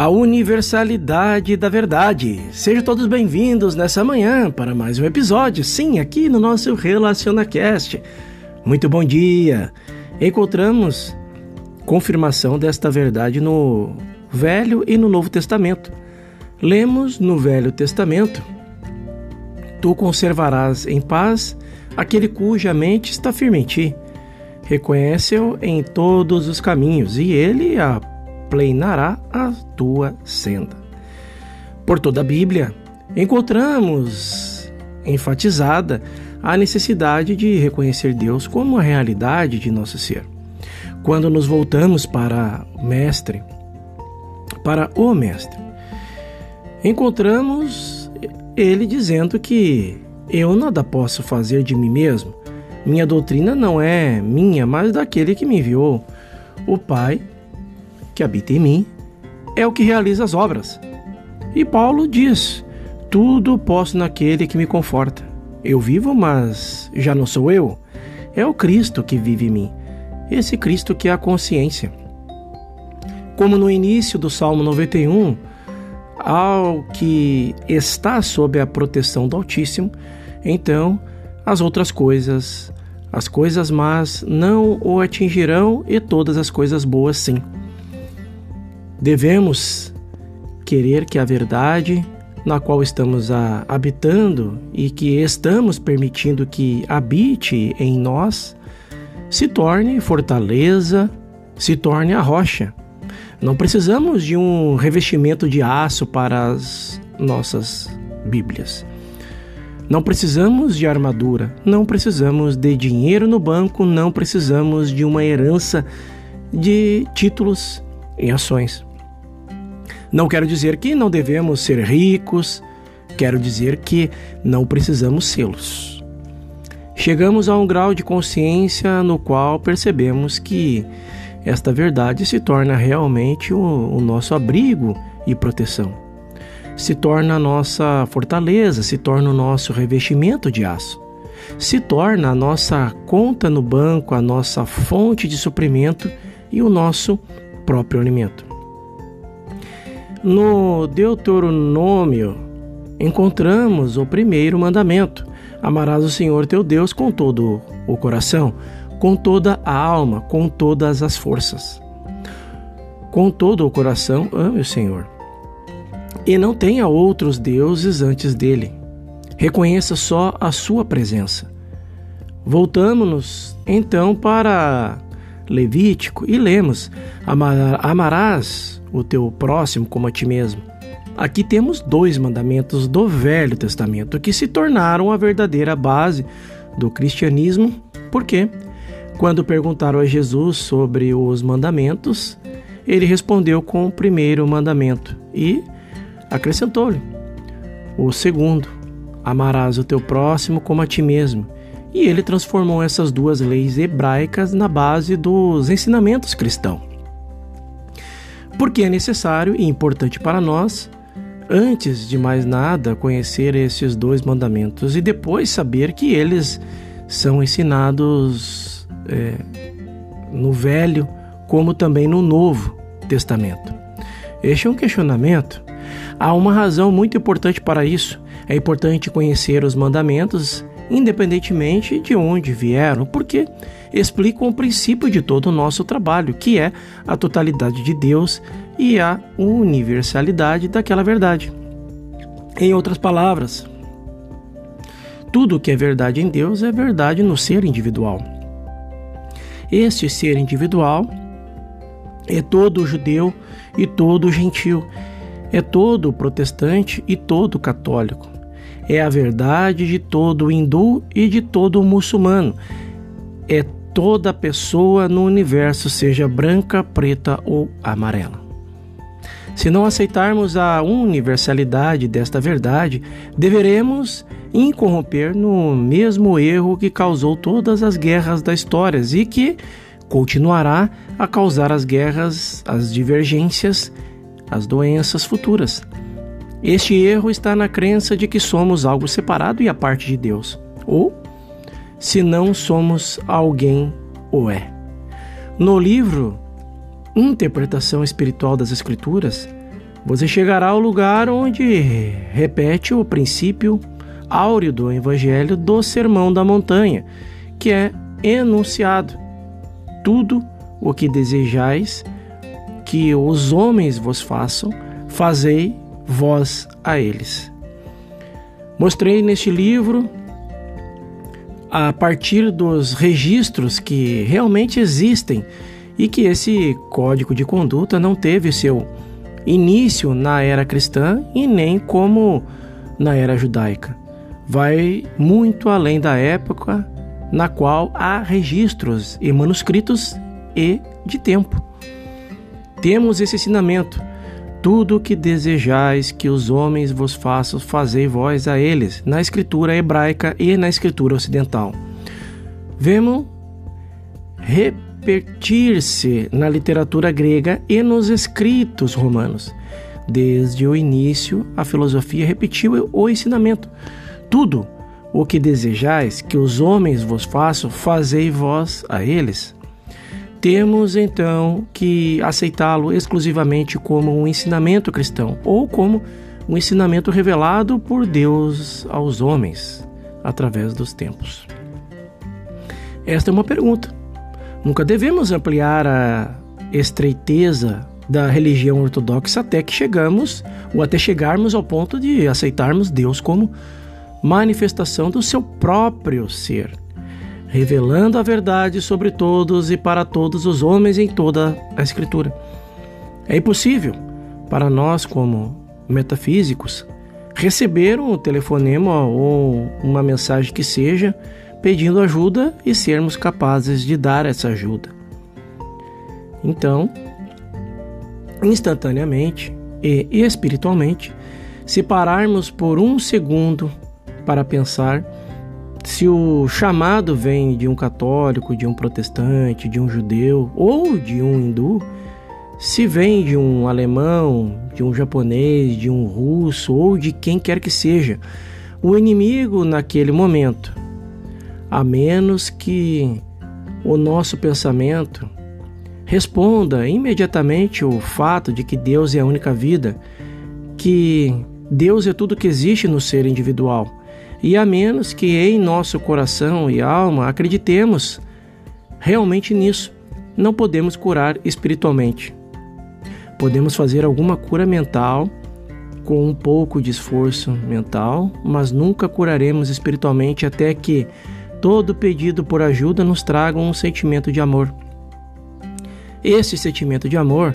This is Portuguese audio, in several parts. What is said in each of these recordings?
a universalidade da verdade. Sejam todos bem-vindos nessa manhã para mais um episódio, sim, aqui no nosso RelacionaCast. Muito bom dia! Encontramos confirmação desta verdade no Velho e no Novo Testamento. Lemos no Velho Testamento: Tu conservarás em paz aquele cuja mente está firme em ti. Reconhece-o em todos os caminhos, e ele a plenará a tua senda. Por toda a Bíblia, encontramos enfatizada a necessidade de reconhecer Deus como a realidade de nosso ser. Quando nos voltamos para o Mestre, para o Mestre, encontramos ele dizendo que eu nada posso fazer de mim mesmo. Minha doutrina não é minha, mas daquele que me enviou. O Pai que habita em mim é o que realiza as obras. E Paulo diz: Tudo posso naquele que me conforta. Eu vivo, mas já não sou eu. É o Cristo que vive em mim. Esse Cristo que é a consciência. Como no início do Salmo 91, ao que está sob a proteção do Altíssimo, então as outras coisas, as coisas más, não o atingirão e todas as coisas boas sim. Devemos querer que a verdade na qual estamos a, habitando e que estamos permitindo que habite em nós se torne fortaleza, se torne a rocha. Não precisamos de um revestimento de aço para as nossas Bíblias. Não precisamos de armadura, não precisamos de dinheiro no banco, não precisamos de uma herança de títulos em ações. Não quero dizer que não devemos ser ricos, quero dizer que não precisamos sê-los. Chegamos a um grau de consciência no qual percebemos que esta verdade se torna realmente o, o nosso abrigo e proteção. Se torna a nossa fortaleza, se torna o nosso revestimento de aço. Se torna a nossa conta no banco, a nossa fonte de suprimento e o nosso próprio alimento. No Deuteronômio, encontramos o primeiro mandamento: Amarás o Senhor teu Deus com todo o coração, com toda a alma, com todas as forças. Com todo o coração, ame o Senhor. E não tenha outros deuses antes dele. Reconheça só a sua presença. Voltamos-nos então para Levítico e lemos: Amarás o teu próximo como a ti mesmo. Aqui temos dois mandamentos do Velho Testamento que se tornaram a verdadeira base do cristianismo, porque quando perguntaram a Jesus sobre os mandamentos, ele respondeu com o primeiro mandamento e acrescentou-lhe o segundo: amarás o teu próximo como a ti mesmo. E ele transformou essas duas leis hebraicas na base dos ensinamentos cristãos porque é necessário e importante para nós, antes de mais nada, conhecer esses dois mandamentos e depois saber que eles são ensinados é, no Velho como também no Novo Testamento. Este é um questionamento. Há uma razão muito importante para isso. É importante conhecer os mandamentos independentemente de onde vieram, porque explicam o princípio de todo o nosso trabalho, que é a totalidade de Deus e a universalidade daquela verdade. Em outras palavras, tudo que é verdade em Deus é verdade no ser individual. Este ser individual é todo judeu e todo gentil, é todo protestante e todo católico. É a verdade de todo hindu e de todo muçulmano. É toda pessoa no universo, seja branca, preta ou amarela. Se não aceitarmos a universalidade desta verdade, deveremos incorromper no mesmo erro que causou todas as guerras da história e que continuará a causar as guerras, as divergências, as doenças futuras. Este erro está na crença de que somos algo separado e a parte de Deus, ou se não somos alguém ou é. No livro Interpretação Espiritual das Escrituras, você chegará ao lugar onde repete o princípio áureo do Evangelho do Sermão da Montanha, que é enunciado: tudo o que desejais que os homens vos façam, fazei vós a eles. Mostrei neste livro, a partir dos registros que realmente existem e que esse código de conduta não teve seu início na era cristã e nem como na era judaica. Vai muito além da época na qual há registros e manuscritos e de tempo. Temos esse ensinamento. Tudo o que desejais que os homens vos façam, fazei vós a eles, na escritura hebraica e na escritura ocidental. Vemos repetir-se na literatura grega e nos escritos romanos. Desde o início, a filosofia repetiu o ensinamento. Tudo o que desejais que os homens vos façam, fazei vós a eles. Temos então que aceitá-lo exclusivamente como um ensinamento cristão ou como um ensinamento revelado por Deus aos homens através dos tempos. Esta é uma pergunta. Nunca devemos ampliar a estreiteza da religião ortodoxa até que chegamos ou até chegarmos ao ponto de aceitarmos Deus como manifestação do seu próprio ser, revelando a verdade sobre todos e para todos os homens em toda a Escritura. É impossível para nós, como metafísicos, receber um telefonema ou uma mensagem que seja pedindo ajuda e sermos capazes de dar essa ajuda. Então, instantaneamente e espiritualmente, se pararmos por um segundo para pensar se o chamado vem de um católico, de um protestante, de um judeu ou de um hindu, se vem de um alemão, de um japonês, de um russo ou de quem quer que seja, o inimigo naquele momento, a menos que o nosso pensamento responda imediatamente o fato de que Deus é a única vida, que Deus é tudo que existe no ser individual e a menos que em nosso coração e alma acreditemos realmente nisso, não podemos curar espiritualmente. Podemos fazer alguma cura mental com um pouco de esforço mental, mas nunca curaremos espiritualmente até que todo pedido por ajuda nos traga um sentimento de amor. Esse sentimento de amor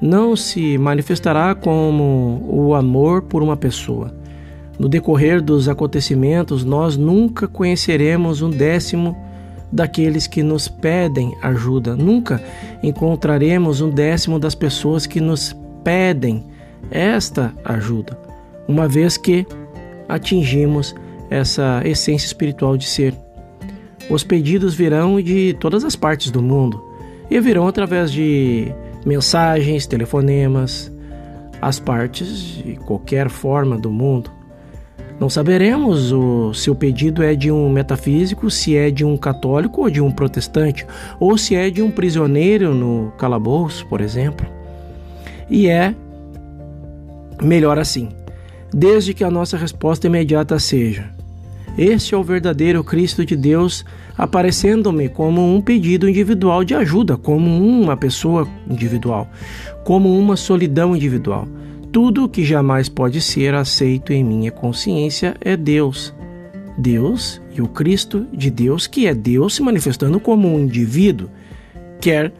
não se manifestará como o amor por uma pessoa, no decorrer dos acontecimentos, nós nunca conheceremos um décimo daqueles que nos pedem ajuda, nunca encontraremos um décimo das pessoas que nos pedem esta ajuda, uma vez que atingimos essa essência espiritual de ser. Os pedidos virão de todas as partes do mundo e virão através de mensagens, telefonemas, as partes de qualquer forma do mundo. Não saberemos o, se o pedido é de um metafísico, se é de um católico ou de um protestante, ou se é de um prisioneiro no calabouço, por exemplo. E é melhor assim, desde que a nossa resposta imediata seja: Este é o verdadeiro Cristo de Deus aparecendo-me como um pedido individual de ajuda, como uma pessoa individual, como uma solidão individual. Tudo que jamais pode ser aceito em minha consciência é Deus. Deus e o Cristo de Deus, que é Deus se manifestando como um indivíduo, quer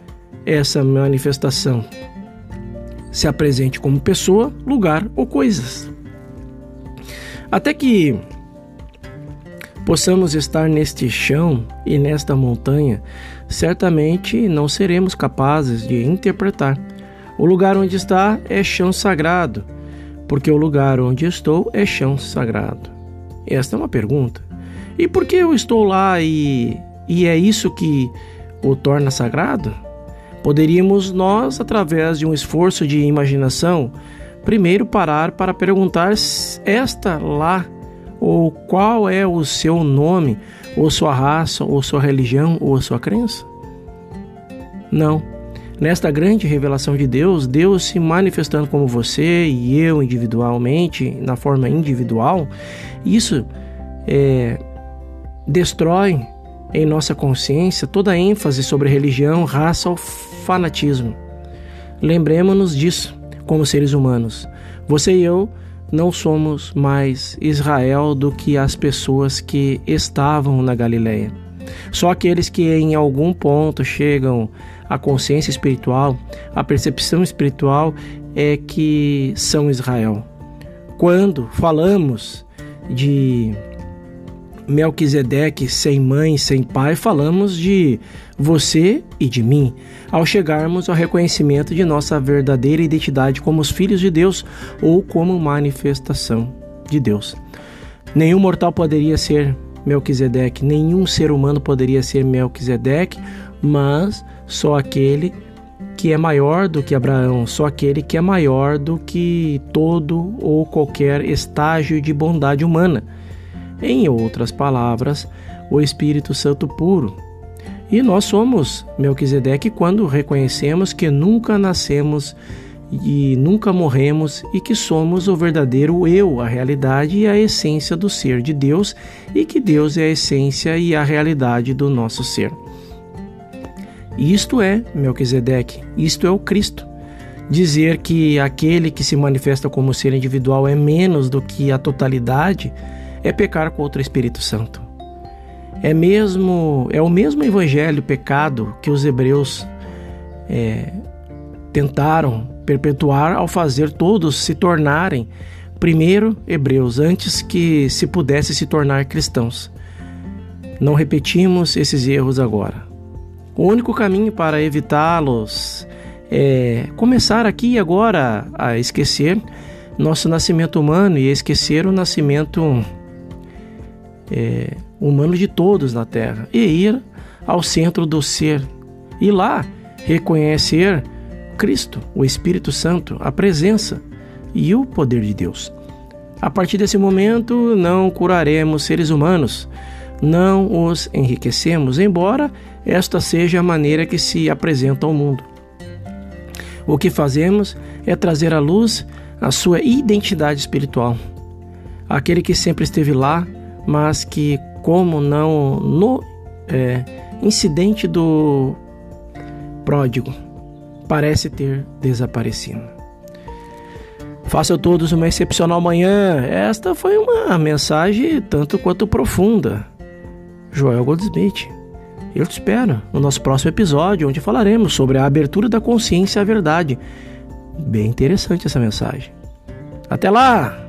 essa manifestação se apresente como pessoa, lugar ou coisas. Até que possamos estar neste chão e nesta montanha, certamente não seremos capazes de interpretar o lugar onde está é chão sagrado, porque o lugar onde estou é chão sagrado. Esta é uma pergunta. E por que eu estou lá e, e é isso que o torna sagrado? Poderíamos nós, através de um esforço de imaginação, primeiro parar para perguntar esta lá ou qual é o seu nome, ou sua raça, ou sua religião, ou sua crença? Não. Nesta grande revelação de Deus, Deus se manifestando como você e eu individualmente, na forma individual, isso é, destrói em nossa consciência toda a ênfase sobre religião, raça ou fanatismo. Lembremos-nos disso como seres humanos. Você e eu não somos mais Israel do que as pessoas que estavam na Galileia. Só aqueles que em algum ponto chegam à consciência espiritual, à percepção espiritual, é que são Israel. Quando falamos de Melquisedeque sem mãe, sem pai, falamos de você e de mim, ao chegarmos ao reconhecimento de nossa verdadeira identidade como os filhos de Deus ou como manifestação de Deus. Nenhum mortal poderia ser Melquisedeque, nenhum ser humano poderia ser Melquisedeque, mas só aquele que é maior do que Abraão, só aquele que é maior do que todo ou qualquer estágio de bondade humana. Em outras palavras, o Espírito Santo puro. E nós somos Melquisedeque quando reconhecemos que nunca nascemos e nunca morremos e que somos o verdadeiro eu, a realidade e a essência do ser de Deus e que Deus é a essência e a realidade do nosso ser. Isto é Melquisedeque, isto é o Cristo. Dizer que aquele que se manifesta como ser individual é menos do que a totalidade é pecar contra o Espírito Santo. É mesmo é o mesmo evangelho pecado que os hebreus é, tentaram perpetuar ao fazer todos se tornarem primeiro hebreus antes que se pudesse se tornar cristãos. Não repetimos esses erros agora. O único caminho para evitá-los é começar aqui e agora a esquecer nosso nascimento humano e esquecer o nascimento é, humano de todos na Terra. E ir ao centro do ser. E lá reconhecer Cristo, o Espírito Santo, a presença e o poder de Deus. A partir desse momento, não curaremos seres humanos, não os enriquecemos, embora esta seja a maneira que se apresenta ao mundo. O que fazemos é trazer à luz a sua identidade espiritual. Aquele que sempre esteve lá, mas que, como não no é, incidente do pródigo, parece ter desaparecido. Faça a todos uma excepcional manhã. Esta foi uma mensagem tanto quanto profunda. Joel Goldsmith. Eu te espero no nosso próximo episódio, onde falaremos sobre a abertura da consciência à verdade. Bem interessante essa mensagem. Até lá!